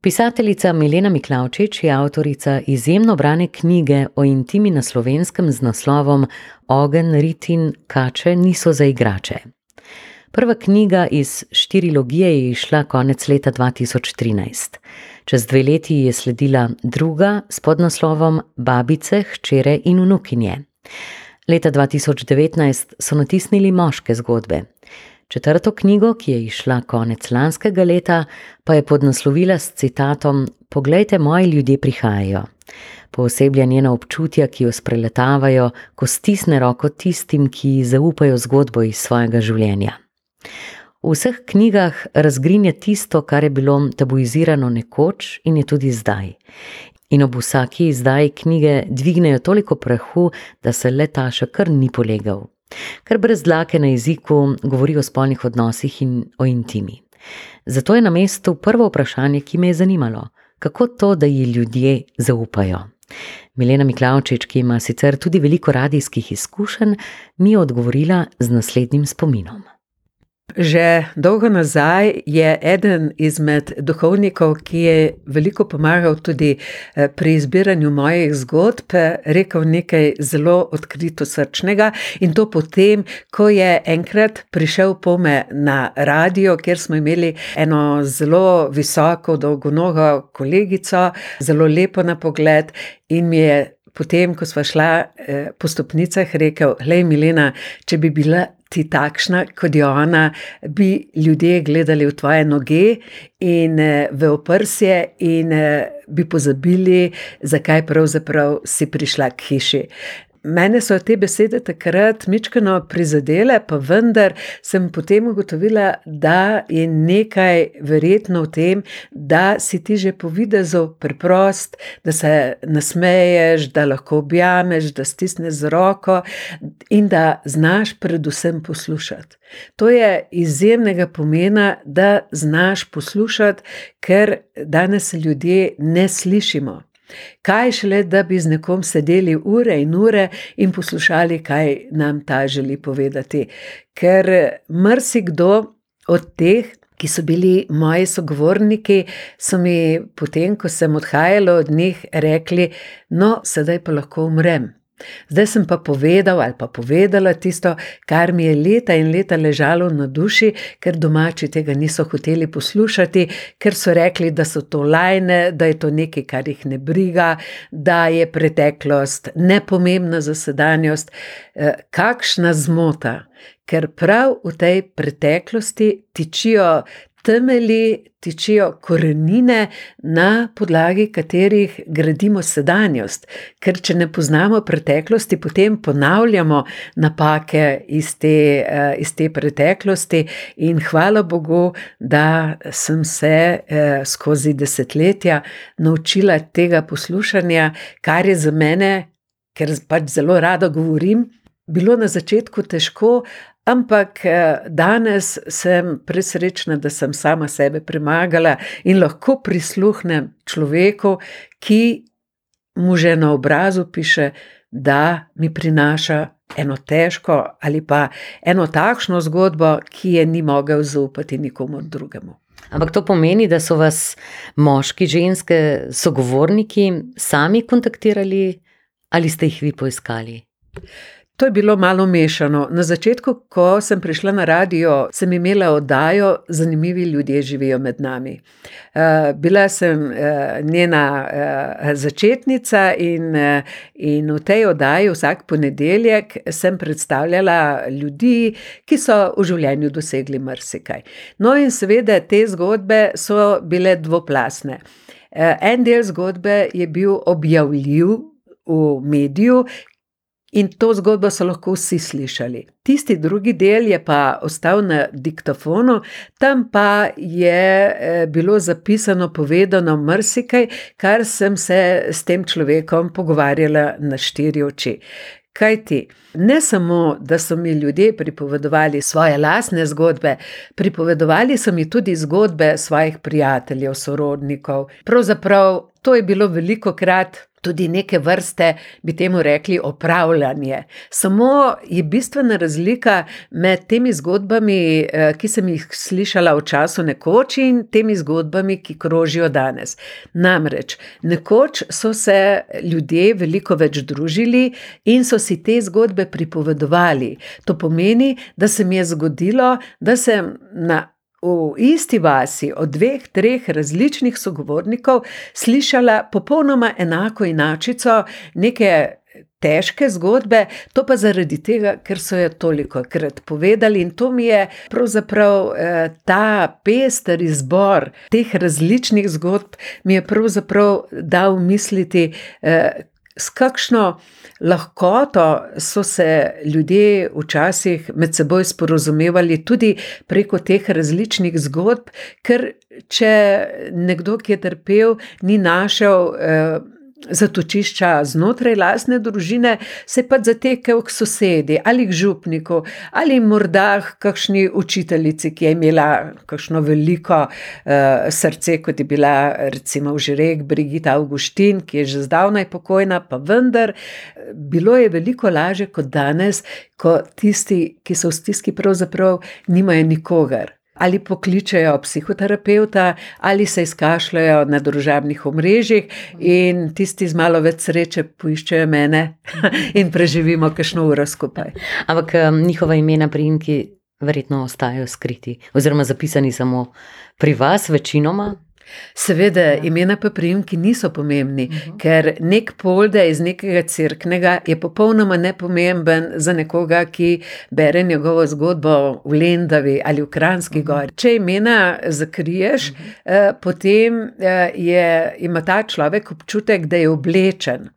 Pisateljica Milena Miklavčič je avtorica izjemno brane knjige o intimi na slovenskem z naslovom Ogen, rit in kače niso za igrače. Prva knjiga iz štirilogije je izšla konec leta 2013. Čez dve leti je sledila druga s podnaslovom Babice, hčere in vnukinje. Leta 2019 so natisnili moške zgodbe. Četrto knjigo, ki je izšla konec lanskega leta, pa je podnaslovila s citatom: Poglejte, moji ljudje prihajajo. Pooseblja njena občutja, ki jo spreletavajo, ko stisne roko tistim, ki zaupajo zgodbo iz svojega življenja. V vseh knjigah razgrinja tisto, kar je bilo tabuizirano nekoč in je tudi zdaj. In ob vsaki izdaji knjige dvignejo toliko prahu, da se le ta še kar ni polegal. Ker brez dlake na jeziku govori o spolnih odnosih in o intimi. Zato je na mestu prvo vprašanje, ki me je zanimalo: kako to, da ji ljudje zaupajo? Milena Miklavčič, ki ima sicer tudi veliko radijskih izkušenj, mi je odgovorila z naslednjim spominom. Že dolgo nazaj je eden izmed duhovnikov, ki je veliko pomagal tudi eh, pri izbiranju mojih zgodb, rekel nekaj zelo odkrito srčnega in to potem, ko je enkrat prišel pome na radio, kjer smo imeli eno zelo visoko, dolgonogo kolegico, zelo lepo na pogled in mi je potem, ko sva šla eh, po stopnicah, rekel: Glej, Milena, če bi bila ti takšna, kot je ona, bi ljudje gledali v tvoje noge in eh, v oprsje, in eh, bi pozabili, zakaj pravzaprav si prišla k hiši. Mene so te besede takrat mičkano prizadele, pa vendar sem potem ugotovila, da je nekaj verjetno v tem, da si ti že po videzu preprost, da se nasmeješ, da lahko objameš, da stisneš z roko in da znaš predvsem poslušati. To je izjemnega pomena, da znaš poslušati, ker danes ljudje ne slišimo. Kaj šele, da bi z nekom sedeli ure in ure in poslušali, kaj nam ta želi povedati. Ker marsikdo od teh, ki so bili moji sogovorniki, so mi potem, ko sem odhajala od njih, rekli: No, sedaj pa lahko umrem. Zdaj sem pa povedal ali pa povedala tisto, kar mi je leta in leta ležalo na duši, ker domači tega niso hoteli poslušati, ker so rekli, da so to lajne, da je to nekaj, kar jih ne briga, da je preteklost nepomembna za sedanjost. Eh, kakšna zmota, ker prav v tej preteklosti tičijo temelji, tičijo korenine, na podlagi katerih gradimo sedanjost. Ker če ne poznamo preteklosti, potem ponavljamo napake iz te, eh, iz te preteklosti, in hvala Bogu, da sem se eh, skozi desetletja naučila tega poslušanja, kar je za mene, ker pač zelo rada govorim. Bilo na začetku težko, Ampak eh, danes sem presrečna, da sem sama sebe premagala in lahko prisluhnem človeku, ki mu že na obrazu piše, da mi prinaša eno težko ali pa eno takšno zgodbo, ki je ni mogel zaupati nikomu drugemu. Ampak to pomeni, da so vas moški, ženske, sogovorniki sami kontaktirali ali ste jih vi poiskali? To je bilo malo mešano. Na začetku, ko sem prišla na radio, sem imela oddajo Zanimivi ljudje živijo med nami. Uh, bila sem uh, njena uh, začetnica in, in v tej oddaji vsak ponedeljek sem predstavljala ljudi, ki so v življenju dosegli marsikaj. No, in seveda te zgodbe so bile dvoplasne. En del zgodbe je bil objavljiv. V mediju, In to zgodbo so lahko vsi slišali. Tisti drugi del je pa ostal na diktofonu, tam pa je eh, bilo zapisano, povedano marsikaj, kar sem se s tem človekom pogovarjala na štiri oči. Kaj ti? Ne samo, da so mi ljudje pripovedovali svoje lastne zgodbe, pripovedovali so mi tudi zgodbe svojih prijateljev, sorodnikov. Pravzaprav to je bilo veliko krat tudi neke vrste, bi temu rekli, opravljanje. Samo je bistvena razlika med temi zgodbami, eh, ki sem jih slišala v času nekoč, in temi zgodbami, ki krožijo danes. Namreč, nekoč so se ljudje veliko več družili in so si te zgodbe pripovedovali. To pomeni, da se mi je zgodilo, da sem na v isti vasi od dveh, treh različnih sogovornikov slišala popolnoma enako inačico, neke težke zgodbe, to pa zaradi tega, ker so jo toliko krat povedali in to mi je pravzaprav eh, ta pester izbor teh različnih zgodb, mi je pravzaprav dal misliti, eh, s kakšno lahkoto so se ljudje včasih med seboj sporozumevali, tudi preko teh različnih zgodb, ker če nekdo, ki je trpel, ni našel. Eh, zatočišča znotraj lastne družine, se pa zatekel k sosedi ali k župniku ali morda k kakšni učiteljici, ki je imela kakšno veliko uh, srce, kot je bila recimo v Žirek Brigita Augustin, ki je že zdavnaj pokojna, pa vendar bilo je veliko lažje kot danes, ko tisti, ki so v stiski, pravzaprav nimajo nikogar ali pokličejo psihoterapeuta, ali se izkašljajo na družabnih omrežjih, in tisti z malo več sreče poiščejo mene in preživimo kakšno uro skupaj. Ampak njihova imena, primki, verjetno ostajajo skriti, oziroma zapisani samo pri vas, večinoma. Seveda, ja. imena pa primki niso pomembni, uh mhm. -huh. ker nek polde iz nekega crknega je popolnoma nepomemben za nekoga, ki bere njegovo zgodbo v Lendavi ali v Kranski uh mhm. -huh. gori. Če imena zakriješ, uh -huh. eh, potem eh, je, ima ta človek občutek, da je oblečen.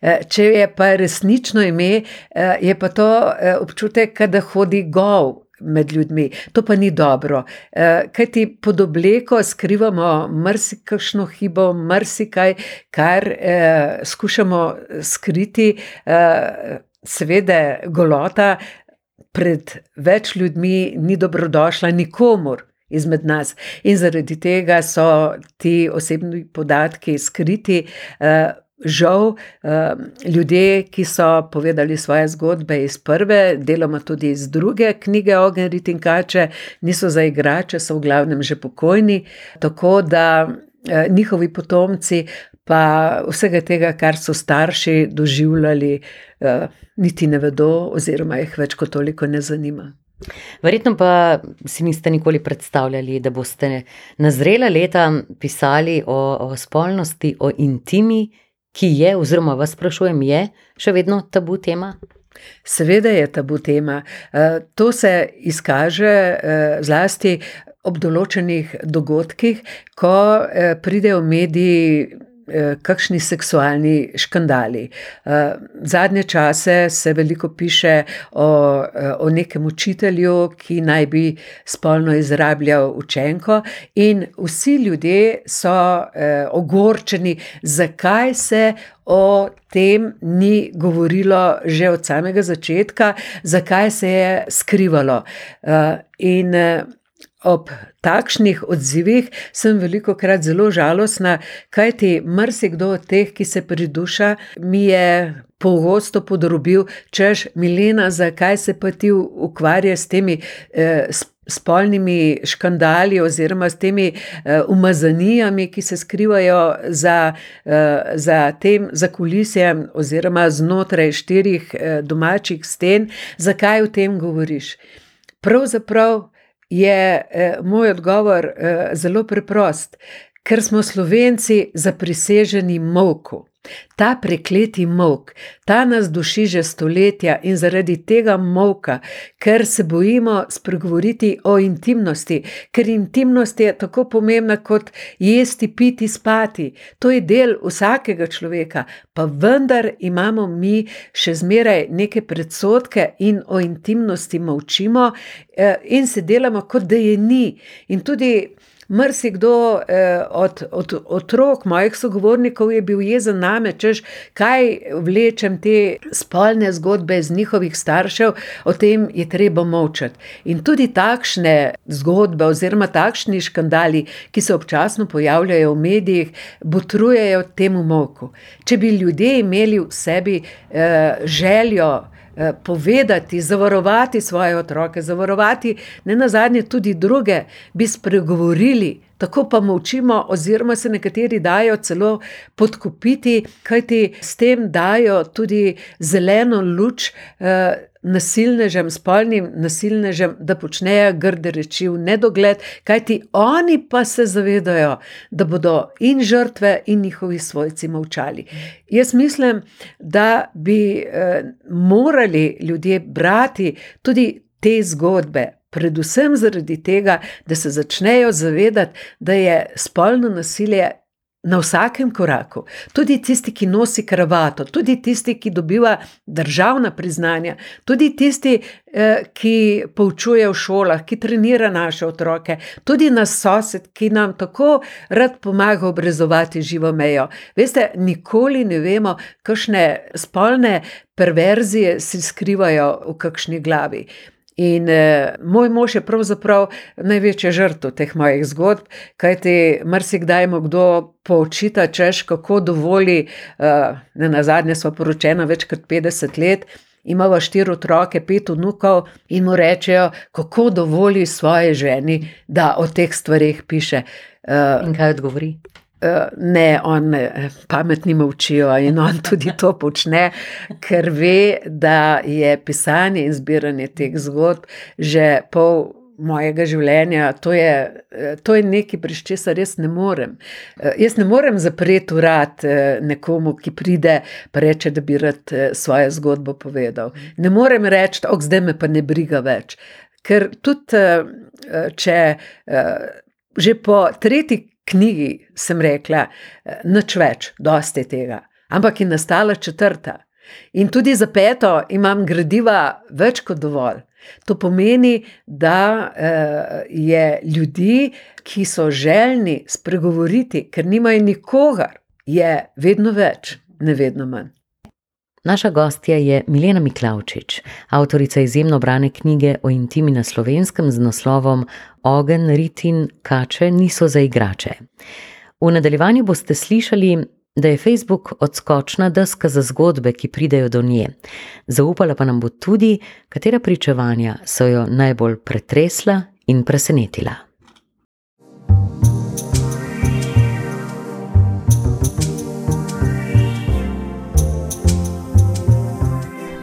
Eh, če je pa resnično ime, eh, je pa to eh, občutek, da hodi gov, med ljudmi. To pa ni dobro, eh, kaj ti pod obleko skrivamo marsikšno hibo, marsikaj, kar eh, skušamo skriti, eh, seveda, golota pred več ljudmi ni dobrodošla nikomor. Izmed nas. In zaradi tega so ti osebni podatki skriti, žal, ehm, ljudje, ki so povedali svoje zgodbe iz prve, deloma tudi iz druge knjige Ogen, Rit in Kače, niso za igrače, so v glavnem že pokojni, tako da eh, njihovi potomci pa vsega tega, kar so starši doživljali, eh, niti ne vedo, oziroma jih več kot toliko ne zanima. Verjetno pa si niste nikoli predstavljali, da boste na zrela leta pisali o, o spolnosti, o intimi, ki je, oziroma vas sprašujem, je še vedno tabu tema? Seveda je tabu tema. Eh, to se izkaže eh, zlasti ob določenih dogodkih, ko eh, pridejo mediji. Eh, kakšni seksualni škandali. Eh, zadnje čase se veliko piše o, eh, o nekem učitelju, ki naj bi spolno izrabljal učenko, in vsi ljudje so ogorčeni, zakaj se. O tem ni govorilo že od samega začetka, zakaj se je skrivalo. In ob takšnih odzivih sem veliko krat zelo žalostna, kajti marsikdo od teh, ki se priduša, mi je pogosto podrobil, češ, Milena, zakaj se pa ti ukvarjaš s temi eh, spolnimi škandali oziroma s temi eh, umazanijami, ki se skrivajo za, eh, za tem zakulisjem oziroma znotraj štirih eh, domačih sten, zakaj o tem govoriš? Pravzaprav je eh, moj odgovor eh, zelo preprost, ker smo Slovenci zapriseženi molku. Ta prekleti mok, ta nas duši že stoletja in zaradi tega moka, ker se bojimo spregovoriti o intimnosti, ker intimnost je tako pomembna kot jesti, piti, spati. To je del vsakega človeka, pa vendar imamo mi še zmeraj neke predsotke in o intimnosti molčimo eh, in se delamo, kot da je ni. In tudi Marsikdo eh, od, od otrok, mojih sogovornikov, je bil jezen name, češ, kaj vlečem te spolne zgodbe iz njihovih staršev, o tem je treba molčati. In tudi takšne zgodbe, oziroma takšni škandali, ki se občasno pojavljajo v medijih, botrujejo temu molku. Če bi ljudje imeli v sebi eh, željo, povedati, zavarovati svoje otroke, zavarovati ne nazadnje tudi druge, bi spregovorili. Tako pa molčimo, oziroma se nekateri dajo celo podkupiti, kajti s tem dajo tudi zeleno luč. Eh, nasilnežem, spolnim nasilnežem, da počnejo grde reči v nedogled, kajti oni pa se zavedajo, da bodo in žrtve, in njihovi svojci molčali. Jaz mislim, da bi eh, morali ljudje brati tudi te zgodbe. Predvsem zaradi tega, da se začnejo zavedati, da je spolno nasilje na vsakem koraku, tudi tisti, ki nosi kravato, tudi tisti, ki dobiva državna priznanja, tudi tisti, eh, ki poučuje v šolah, ki trenira naše otroke, tudi nas sosed, ki nam tako rad pomaga obrezovati živo mejo. Veste, nikoli ne vemo, kakšne spolne perverzije si skrivajo v kakšni glavi. In uh, moj mož je pravzaprav največja žrtev teh mojih zgodb, kajti marsikdaj mu kdo poučita, češ kako dovoli, uh, ne na zadnje smo poročeni več kot 50 let. Imamo štiri otroke, pet vnukov, in mu rečejo, kako dovoli svoje ženi, da o teh stvarih piše. Uh, in kaj odgovori? Eh, ne, on eh, pametni molčijo in on tudi to počne, ker ve, da je pisanje in zbiranje teh zgodb že pol. Mojega življenja, to je, eh, to je nekaj, pri česar res ne morem. Jaz ne morem zapreti urad nekomu, ki pride in reče, da bi rad svojo zgodbo povedal. Ne morem reči, da zdaj me pa ne briga več. Ker tudi če že po tretji knjigi sem rekla, nič več, dosti tega. Ampak je nastala četrta. In tudi za peto imam gradiva več kot dovolj. To pomeni, da eh, je ljudi, ki so željni spregovoriti, ker nimajo nikogar, je vedno več, ne vedno manj. Naša gostja je Milena Miklavčič, avtorica izjemno brane knjige o intimi na slovenskem z naslovom Ogen, rit in kače niso za igrače. V nadaljevanju boste slišali, da je Facebook odskočna deska za zgodbe, ki pridejo do nje. Zaupala pa nam bo tudi, katera pričevanja so jo najbolj pretresla in presenetila.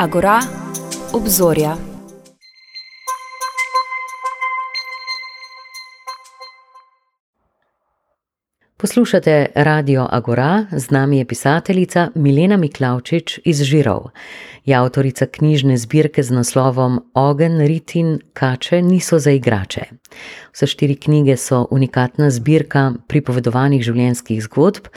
Agora, obzorja. Poslušate Radio Agora, z nami je pisateljica Milena Miklavčič iz Žirov. Je avtorica knjižne zbirke z naslovom Ogen, rit in kače niso za igrače. Vse štiri knjige so unikatna zbirka pripovedovanih življenjskih zgodb,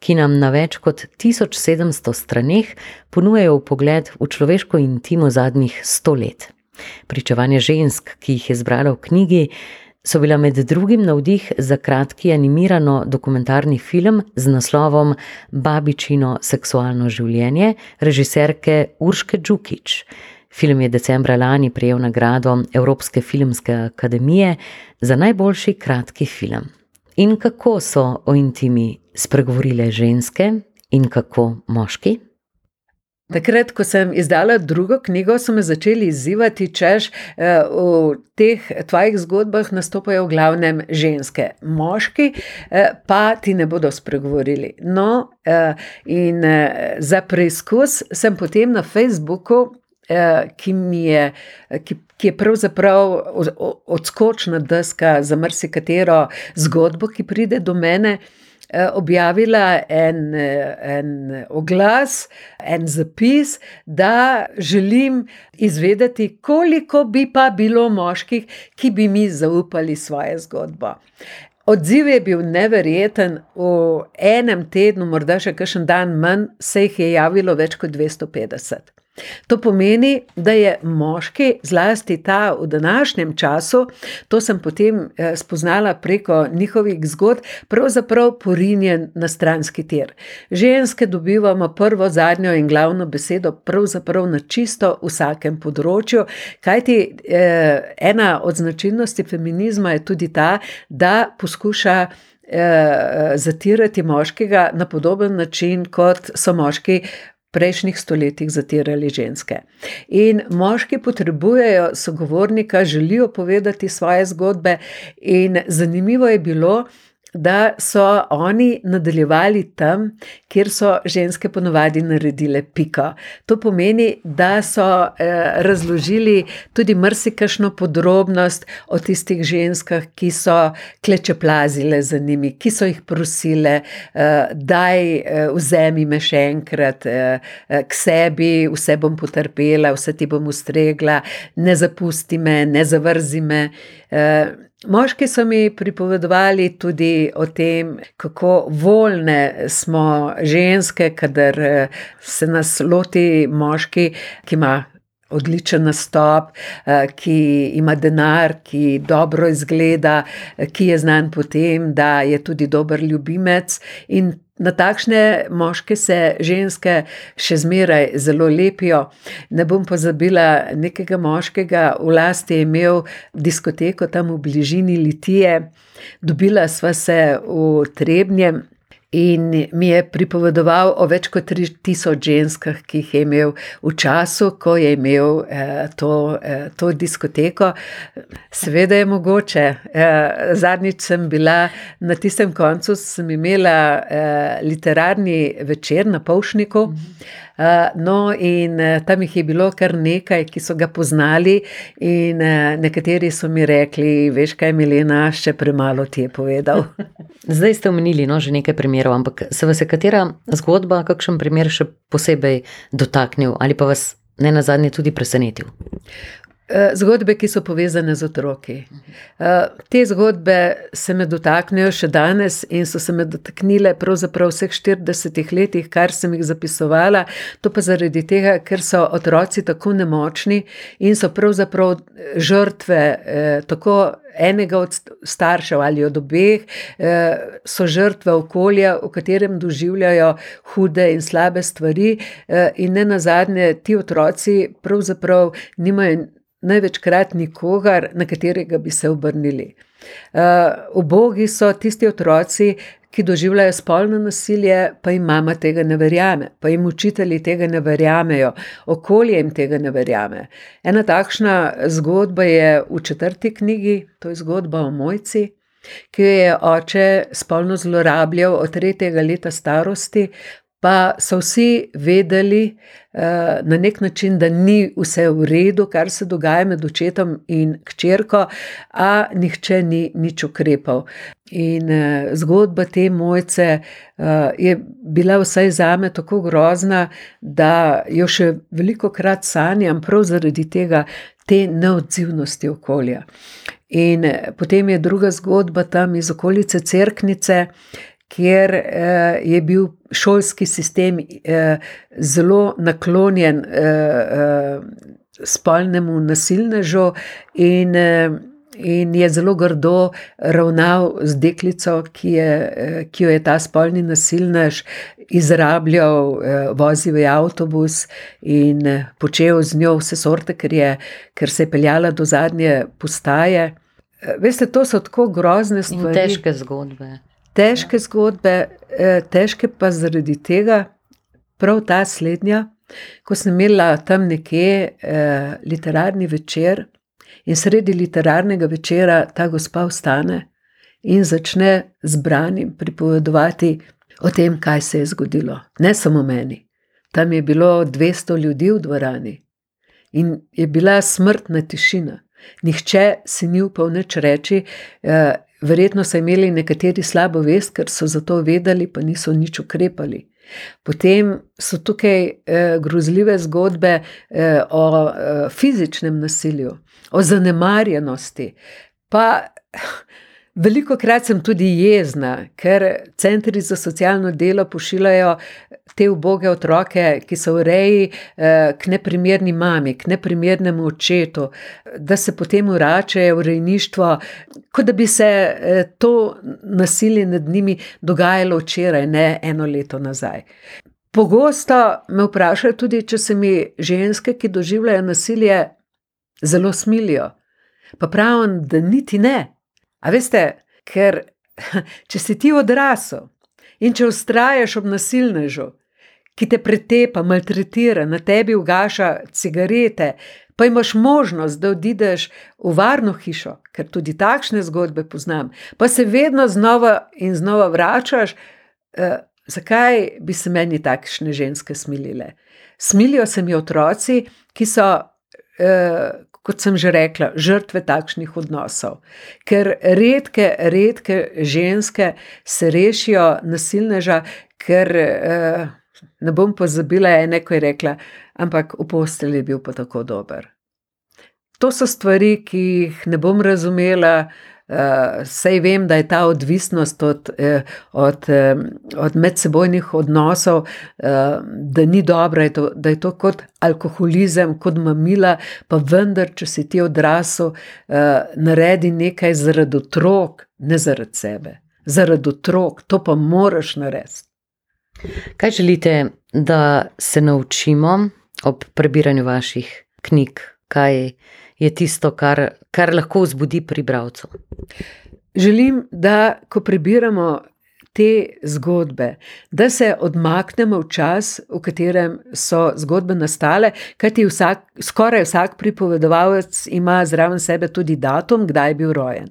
ki nam na več kot 1700 straneh ponujajo pogled v človeško intimo zadnjih sto let. Pričevanje žensk, ki jih je zbrala v knjigi, so bila med drugim navdih za kratki animirano dokumentarni film z naslovom Babičino seksualno življenje režiserke Urške Džukič. Film je decembra lani prejel nagrado Evropske filmske akademije za najboljši kratki film. In kako so o intimi spregovorile ženske in kako moški? Takrat, ko sem izdala drugo knjigo, so me začeli izzivati, češ eh, v teh tvojih zgodbah nastopajo v glavnem ženske, moški eh, pa ti ne bodo spregovorili. No, eh, in za preizkus sem potem na Facebooku. Ki, je, ki, ki je pravzaprav odskočna deska za marsikatero zgodbo, ki pride do mene, Eh, objavila en, eh, en oglas, en zapis, da želim izvedeti, koliko bi pa bilo moških, ki bi mi zaupali svojo zgodbo. Odziv je bil neverjeten, v enem tednu, morda še kakšen dan manj, se jih je javilo več kot 250. To pomeni, da je moški, zlasti ta v današnjem času, to sem potem eh, spoznala preko njihovih zgodb, pravzaprav porinjen na stranski tir. Ženske dobivamo prvo, zadnjo in glavno besedo, pravzaprav na čisto vsakem področju. Kajti eh, ena od značilnosti feminizma je tudi ta, da poskuša. Eh, zatirati moškega na podoben način, kot so moški prejšnjih stoletjih zatirali ženske. In moški potrebujejo sogovornika, želijo povedati svoje zgodbe, in zanimivo je bilo, da so oni nadaljevali tam, kjer so ženske ponovadi naredile piko. To pomeni, da so eh, razložili tudi mrsikašno podrobnost o tistih ženskah, ki so klečeplazile za njimi, ki so jih prosile, eh, daj eh, vzemi me še enkrat eh, eh k sebi, vse bom potrpela, vse ti bom ustregla, ne zapusti me, ne zavrzi me. Eh, Moški so mi pripovedovali tudi o tem, kako voljne smo ženske, kadar eh, se nas loti moški, ki ima odličen nastop, eh, ki ima denar, ki dobro izgleda, eh, ki je znan po tem, da je tudi dober ljubimec in Na takšne moške se ženske še zmeraj zelo lepijo. Ne bom pozabila nekega moškega, v lasti je imel diskoteko tam v bližini Litije, dobila sva se v Trebnjem. In mi je pripovedoval o več kot 3000 ženskah, ki jih je imel v času, ko je imel eh, to, eh, to diskoteko. Seveda je mogoče. Eh, zadnjič sem bila na tistem koncu, sem imela eh, literarni večer na Povšniku. Mhm. Eh, no, in eh, tam jih je bilo kar nekaj, ki so ga poznali, in eh, nekateri so mi rekli: Veš kaj, Milena, še premalo ti je povedal. Zdaj ste omenili no, že nekaj primerov, ampak se vas je katera zgodba, kakšen primer še posebej dotaknil ali pa vas ne na zadnje tudi presenetil? Eh, zgodbe, ki so povezane z otroki. Eh, te zgodbe se me dotaknejo še danes in so se me dotaknile pravzaprav vseh 40 letih, kar sem jih zapisovala. To pa zaradi tega, ker so otroci tako nemočni in so pravzaprav žrtve eh, tako enega od staršev ali od obeh, so žrtve okolja, v katerem doživljajo hude in slabe stvari, in ne nazadnje ti otroci pravzaprav nimajo največkrat nikogar, na katerega bi se obrnili. Ubogi uh, so tisti otroci, ki doživljajo spolno nasilje, pa jim mama tega ne verjame, pa jim učitelji tega ne verjamejo, okolje jim tega ne verjame. Ena takšna zgodba je v četrti knjigi, to je zgodba o mojci. Ki jo je oče spolno zlorabljal od tretjega leta starosti, pa so vsi vedeli uh, na nek način, da ni vse v redu, kar se dogaja med očetom in hčerko, a nihče ni nič ukrepal. In uh, zgodba te mojce uh, je bila vsaj za me tako grozna, da jo še veliko krat sanjam, prav zaradi tega, te neodzivnosti okolja. In potem je druga zgodba tam iz okolice Cerknice, kjer eh, je bil šolski sistem eh, zelo naklonjen eh, spolnemu nasilnežu in, in je zelo grdo ravnal z deklico, ki, je, ki jo je ta spolni nasilnež izrabljal, vozil je avtobus in počel z njo vse sorte, ker, je, ker se je peljala do zadnje postaje. Veste, to so tako grozne stvari. In težke zgodbe težke zgodbe, eh, težke pa zaradi tega, prav ta slednja, ko sem imela tam nekje eh, literarni večer in sredi literarnega večera ta gospa vstane in začne zbranim pripovedovati o tem, kaj se je zgodilo. Ne samo meni. Tam je bilo 200 ljudi v dvorani in je bila smrtna tišina. Nihče si ni upal nič reči, eh, Verjetno so imeli nekateri slabo vest, ker so za to vedeli, pa niso nič ukrepali. Potem so tukaj eh, grozljive zgodbe eh, o eh, fizičnem nasilju, o zanemarjenosti. Pa Veliko krat sem tudi jezna, ker centri za socialno delo pošiljajo te uboge otroke, ki so v reji, eh, k neprimerni mami, k neprimernemu očetu, da se potem vračajo v rejništvo, kot da bi se eh, to nasilje nad njimi dogajalo včeraj, ne eno leto nazaj. Pogosto me vprašajo tudi, če se mi ženske, ki doživljajo nasilje, zelo smilijo. Pa pravim, da niti ne. A veste, ker če si ti odrasel in če vztrajaš ob nasilnežu, ki te pretepa, maltretira, na tebi ugaša cigarete, pa imaš možnost, da odideš v varno hišo, ker tudi takšne zgodbe poznam, pa se vedno znova in znova vračaš, eh, zakaj bi se meni takšne ženske smilile? Smilijo se mi otroci, ki so. Eh, kot sem že rekla, žrtve takšnih odnosov. Ker redke, redke ženske se rešijo nasilneža, ker eh, ne bom pozabila ene, ko je rekla, ampak v postelji je bil pa tako dober. To so stvari, ki jih ne bom razumela, sej vem, da je ta odvisnost od, eh, od, eh, od medsebojnih odnosov, uh, da ni dobra, to, da je to kot alkoholizem, kot mamila, pa vendar, če si ti odrasel, naredi nekaj zaradi otrok, ne zaradi sebe, zaradi otrok, to pa moraš narediti. Kaj želite, da se naučimo ob prebiranju vaših knjig? Kaj je tisto, kar, kar lahko vzbudi pri bralcu. Želim, da ko prebiramo te zgodbe, da se odmaknemo v čas, v katerem so zgodbe nastale, kajti vsak, skoraj vsak pripovedovalec ima zraven sebe tudi datum, kdaj je bil rojen.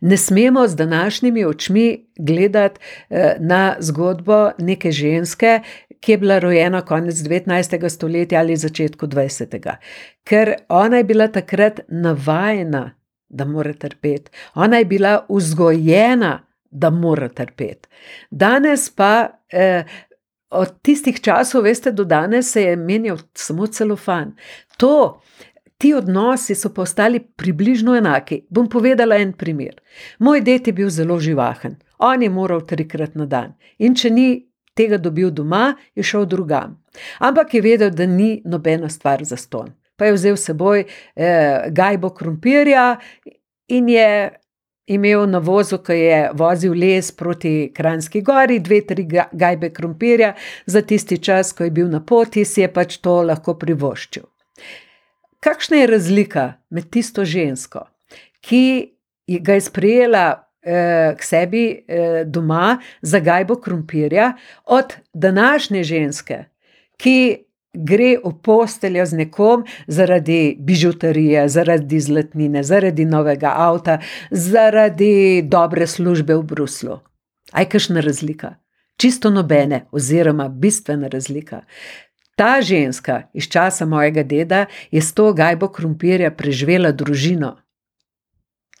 Ne smemo z današnjimi očmi gledati eh, na zgodbo neke ženske, ki je bila rojena konec 19. stoletja ali začetku 20. Ker ona je bila takrat navajena, da mora trpeti, ona je bila vzgojena, da mora trpeti. Danes pa. Eh, Od tistih časov, veste, do danes se je menjal samo celofan. To, ti odnosi so postali približno enaki. Bom povedala en primer. Moj ded je bil zelo živahen, on je moral trikrat na dan. In če ni tega dobil doma, je šel drugam. Ampak je vedel, da ni nobena stvar za ston. Pa je vzel s seboj eh, gajbo krompirja in je imel na vozu, ki je vozil les proti Kranjski gori, dve, tri gajbe krompirja, za tisti čas, ko je bil na poti, si je pač to lahko privoščil. Kakšna je razlika med tisto žensko, ki ga je sprejela k sebi eh, doma za gajbo krompirja, od današnje ženske, ki gre v posteljo z nekom zaradi bižuterije, zaradi zlatnine, zaradi novega avta, zaradi dobre službe v Bruslu. Aj kakšna razlika? Čisto nobene, oziroma bistvena razlika. Ta ženska iz časa mojega deda je s to gajbo krompirja preživela družino.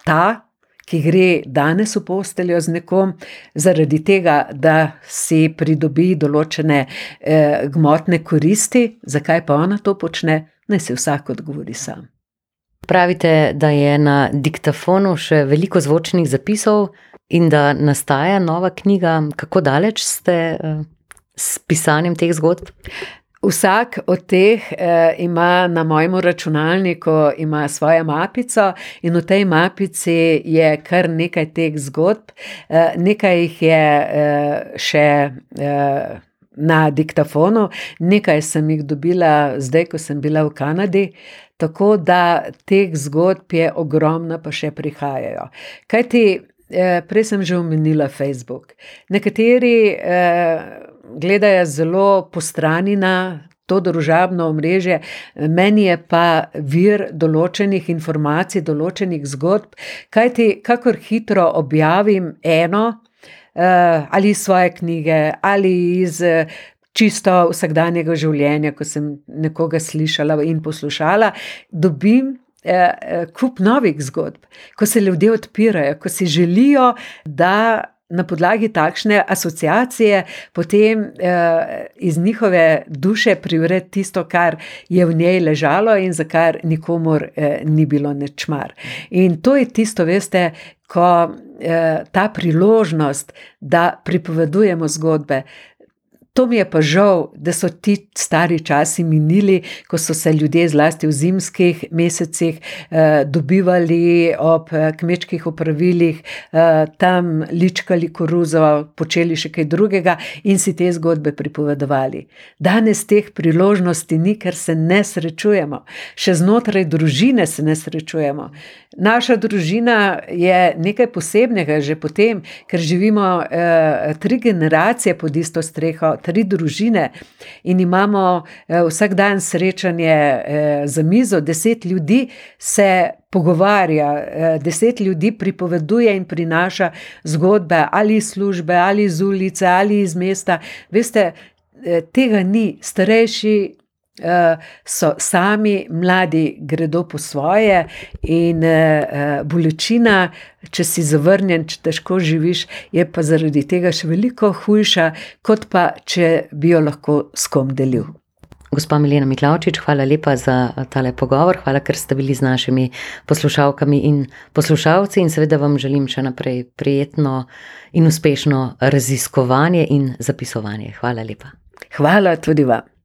Ta ki gre danes v posteljo z nekom, zaradi tega, da si pridobi določene eh, gmotne koristi, zakaj pa ona to počne, naj se vsak odgovori sam. Pravite, da je na diktafonu še veliko zvočnih zapisov in da nastaja nova knjiga. Kako daleč ste eh, s pisanjem teh zgodb? Vsak od teh eh, ima na mojem računalniku svojo mapico, in v tej mapici je kar nekaj teh zgodb, eh, nekaj jih je eh, še. Eh, Na diktafonu, nekaj sem jih dobila zdaj, ko sem bila v Kanadi, tako da teh zgodb je ogromno, pa še prihajajo. Kaj ti, eh, prej sem že omenila Facebook. Nekateri eh, gledajo zelo postrani na to družabno omrežje, meni je pa vir določenih informacij, določenih zgodb, kajti kakor hitro objavim eno uh, ali svoje knjige ali iz. Čisto vsakdanjega življenja, ko sem nekoga slišala in poslušala, dobim eh, kup novih zgodb, ko se ljudje odpirajo, ko si želijo, da na podlagi takšne asociacije potem eh, iz njihove duše privre tisto, kar je v njej ležalo in za kar nikomor eh, ni bilo nečmar. In to je tisto, veste, ko eh, ta priložnost, da pripovedujemo zgodbe, To mi je pa žal, da so ti stari časi minili, ko so se ljudje, zlasti v zimskih mesecih, eh, dobivali ob eh, kmečkih opravilih, eh, tam ličkali koruzo, počeli še kaj drugega in si te zgodbe pripovedovali. Danes teh priložnosti ni, ker se ne srečujemo, še znotraj družine se ne srečujemo. Naša družina je nekaj posebnega že potem, ker živimo tri generacije pod isto streho tri družine in imamo eh, vsak dan srečanje eh, za mizo, deset ljudi se pogovarja, eh, deset ljudi pripoveduje in prinaša zgodbe ali iz službe, ali iz ulice, ali iz mesta. Veste, tega ni, starejši so sami, mladi gredo po svoje, in bolečina, če si zavrnjen, če težko živiš, je pa zaradi tega še veliko hujša, kot pa če bi jo lahko s kom delil. Gospa Milena Miklavčič, hvala lepa za tale pogovor, hvala, ker ste bili z našimi poslušalkami in poslušalci, in seveda vam želim še naprej prijetno in uspešno raziskovanje in zapisovanje. Hvala lepa. Hvala tudi vam.